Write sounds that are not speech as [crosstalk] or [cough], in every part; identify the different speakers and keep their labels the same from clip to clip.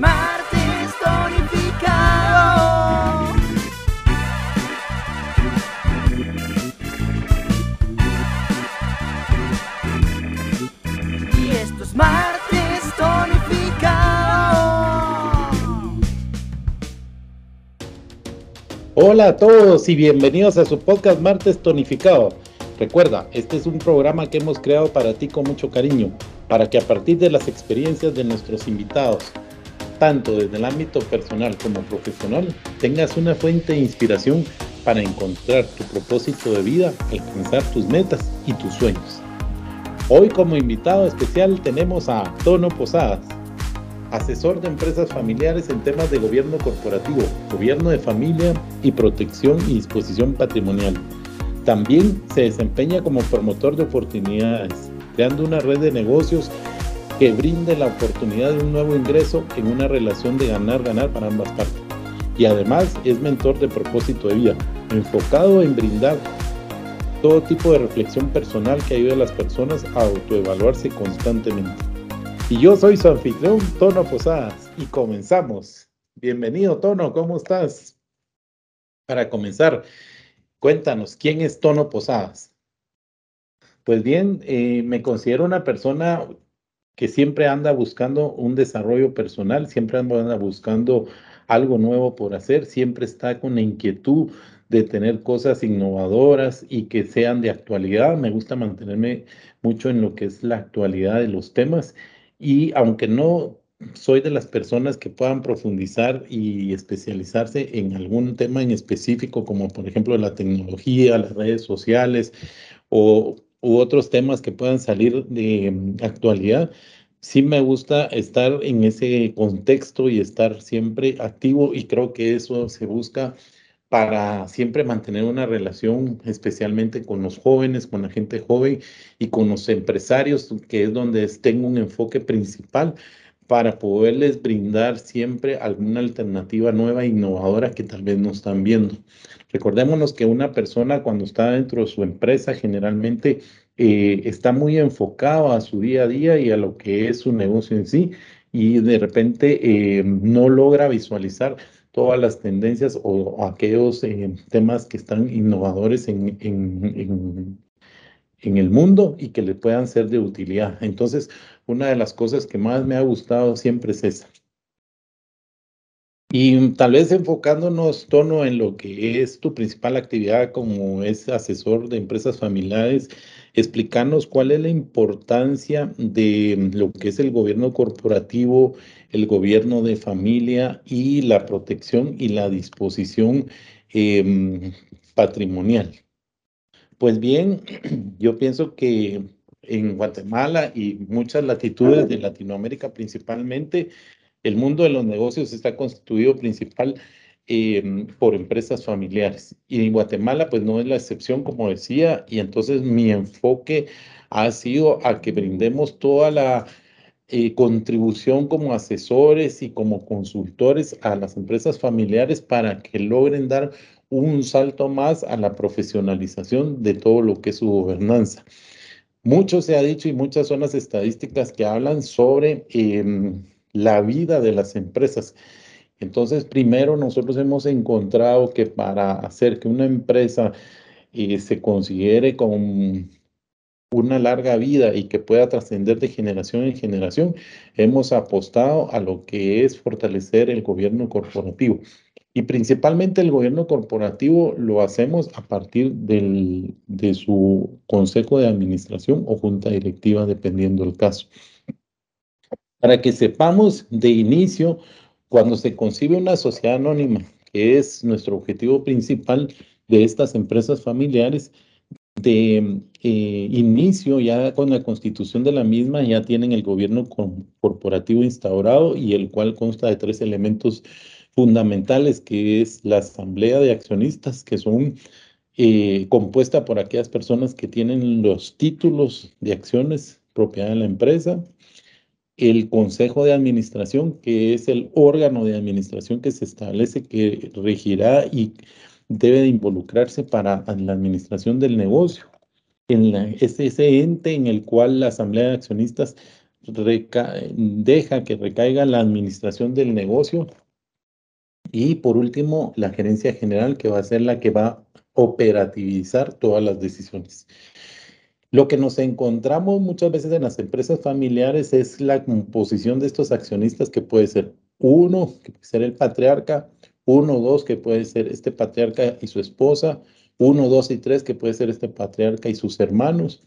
Speaker 1: martes tonificado. Y esto es martes tonificado.
Speaker 2: Hola a todos y bienvenidos a su podcast Martes Tonificado. Recuerda, este es un programa que hemos creado para ti con mucho cariño, para que a partir de las experiencias de nuestros invitados, tanto desde el ámbito personal como profesional, tengas una fuente de inspiración para encontrar tu propósito de vida, alcanzar tus metas y tus sueños. Hoy como invitado especial tenemos a Tono Posadas, asesor de empresas familiares en temas de gobierno corporativo, gobierno de familia y protección y disposición patrimonial. También se desempeña como promotor de oportunidades, creando una red de negocios que brinde la oportunidad de un nuevo ingreso en una relación de ganar-ganar para ambas partes. Y además es mentor de propósito de vida, enfocado en brindar todo tipo de reflexión personal que ayude a las personas a autoevaluarse constantemente. Y yo soy su anfitrión, Tono Posadas, y comenzamos. Bienvenido, Tono, ¿cómo estás? Para comenzar, cuéntanos, ¿quién es Tono Posadas? Pues bien, eh, me considero una persona que siempre anda buscando un desarrollo personal, siempre anda buscando algo nuevo por hacer, siempre está con inquietud de tener cosas innovadoras y que sean de actualidad. Me gusta mantenerme mucho en lo que es la actualidad de los temas y aunque no soy de las personas que puedan profundizar y especializarse en algún tema en específico, como por ejemplo la tecnología, las redes sociales o u otros temas que puedan salir de mm, actualidad, sí me gusta estar en ese contexto y estar siempre activo y creo que eso se busca para siempre mantener una relación, especialmente con los jóvenes, con la gente joven y con los empresarios, que es donde tengo un enfoque principal para poderles brindar siempre alguna alternativa nueva e innovadora que tal vez no están viendo. Recordémonos que una persona cuando está dentro de su empresa generalmente eh, está muy enfocado a su día a día y a lo que es su negocio en sí y de repente eh, no logra visualizar todas las tendencias o, aquellos eh, temas que están innovadores en, en, en, el mundo y que le puedan ser de utilidad. Entonces, una de las cosas que más me ha gustado siempre es esa. Y tal vez enfocándonos, Tono, en lo que es tu principal actividad como es asesor de empresas familiares, explicarnos cuál es la importancia de lo que es el gobierno corporativo, el gobierno de familia y la protección y la disposición em, patrimonial. Pues bien, [clears throat] yo pienso que en Guatemala y muchas latitudes de Latinoamérica principalmente, el mundo de los negocios está constituido principal em, por empresas familiares. Y en Guatemala, pues no es la excepción, como decía, y entonces mi enfoque ha sido a que brindemos toda la eh, contribución como asesores y como consultores a las empresas familiares para que logren dar un salto más a la profesionalización de todo lo que es su gobernanza. Mucho se ha dicho y muchas son las estadísticas que hablan sobre em, la vida de las empresas. Entonces, primero nosotros hemos encontrado que para hacer que una empresa eh, se considere con una larga vida y que pueda trascender de generación en generación, hemos apostado a lo que es fortalecer el gobierno corporativo. Y principalmente el gobierno corporativo lo hacemos a partir del, de su consejo de administración o junta directiva, dependiendo del caso. Para que sepamos de inicio, cuando se concibe una sociedad anónima, que es nuestro objetivo principal de estas empresas familiares, de eh, inicio, ya con la constitución de la misma, ya tienen el gobierno corporativo instaurado y el cual consta de tres elementos fundamentales, que es la asamblea de accionistas, que son eh, compuesta por aquellas personas que tienen los títulos de acciones propiedad de la empresa, el consejo de administración, que es el órgano de administración que se establece que regirá y debe de involucrarse para la administración del negocio. En la, es ese ente en el cual la asamblea de accionistas deja que recaiga la administración del negocio y por último la gerencia general que va a ser la que va a operativizar todas las decisiones. Lo que nos encontramos muchas veces en las empresas familiares es la composición de estos accionistas que puede ser uno, que puede ser el patriarca, uno, dos, que puede ser este patriarca y su esposa, uno, dos y tres, que puede ser este patriarca y sus hermanos.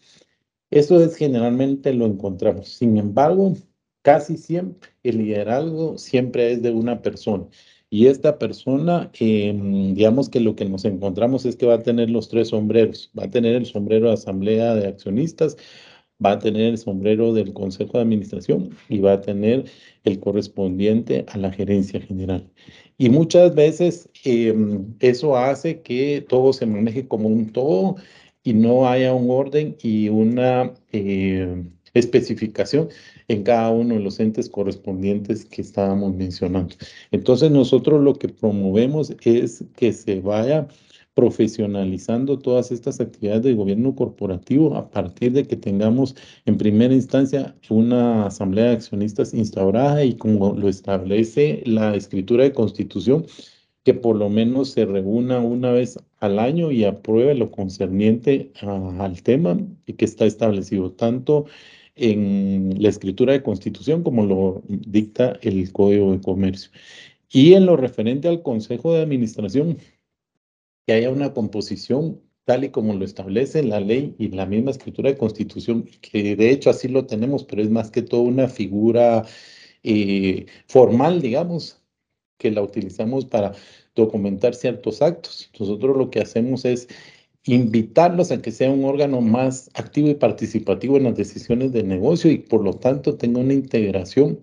Speaker 2: Eso es generalmente lo encontramos. Sin embargo, casi siempre el liderazgo siempre es de una persona. Y esta persona, em, digamos que lo que nos encontramos es que va a tener los tres sombreros. Va a tener el sombrero de asamblea de accionistas, va a tener el sombrero del consejo de administración y va a tener el correspondiente a la gerencia general. Y muchas veces em, eso hace que todo se maneje como un todo y no haya un orden y una eh, especificación en cada uno de los entes correspondientes que estábamos mencionando. Entonces nosotros lo que promovemos es que se vaya profesionalizando todas estas actividades de gobierno corporativo a partir de que tengamos en primera instancia una asamblea de accionistas instaurada y como lo establece la escritura de constitución, que por lo menos se reúna una vez al año y apruebe lo concerniente al tema y que está establecido tanto en la escritura de constitución como lo dicta el Código de Comercio. Y en lo referente al Consejo de Administración, que haya una composición tal y como lo establece la ley y la misma escritura de constitución, que de hecho así lo tenemos, pero es más que todo una figura eh, formal, digamos, que la utilizamos para documentar ciertos actos. Nosotros lo que hacemos es invitarlos a que sea un órgano más activo y participativo en las decisiones de negocio y por lo tanto tenga una integración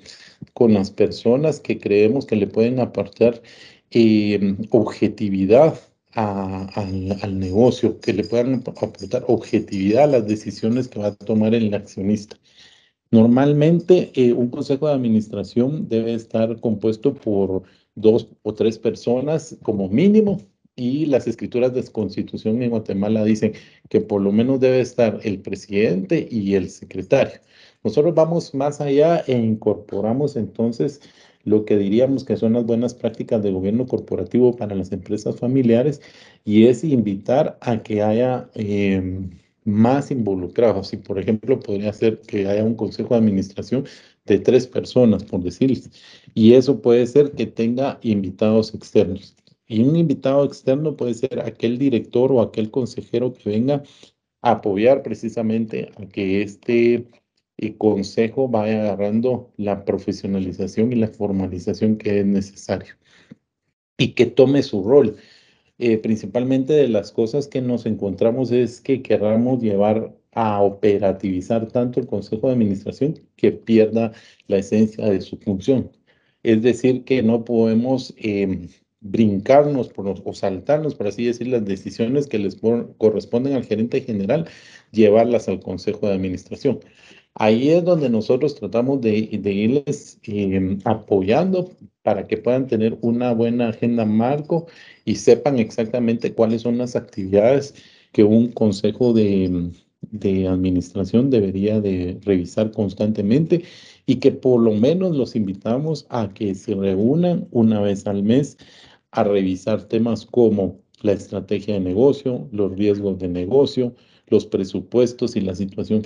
Speaker 2: con las personas que creemos que le pueden aportar eh, objetividad al, negocio, que le puedan aportar objetividad a las decisiones que va a tomar el accionista. Normalmente, eh, un consejo de administración debe estar compuesto por dos o tres personas como mínimo, y las escrituras de constitución en Guatemala dicen que por lo menos debe estar el presidente y el secretario. Nosotros vamos más allá e incorporamos entonces lo que diríamos que son las buenas prácticas de gobierno corporativo para las empresas familiares y es invitar a que haya em, más involucrados. Y por ejemplo, podría ser que haya un consejo de administración de tres personas, por decirles. Y eso puede ser que tenga invitados externos. Y un invitado externo puede ser aquel director o aquel consejero que venga a apoyar precisamente a que este y consejo vaya agarrando la profesionalización y la formalización que es necesario y que tome su rol. Eh, principalmente de las cosas que nos encontramos es que queramos llevar a operativizar tanto el consejo de administración que pierda la esencia de su función. Es decir, que no podemos em, brincarnos o saltarnos, por así decir, las decisiones que les corresponden al gerente general, llevarlas al consejo de administración. Ahí es donde nosotros tratamos de, irles em, apoyando para que puedan tener una buena agenda marco y sepan exactamente cuáles son las actividades que un consejo de, de administración debería de revisar constantemente y que por lo menos los invitamos a que se reúnan una vez al mes a revisar temas como la estrategia de negocio, los riesgos de negocio, los presupuestos y la situación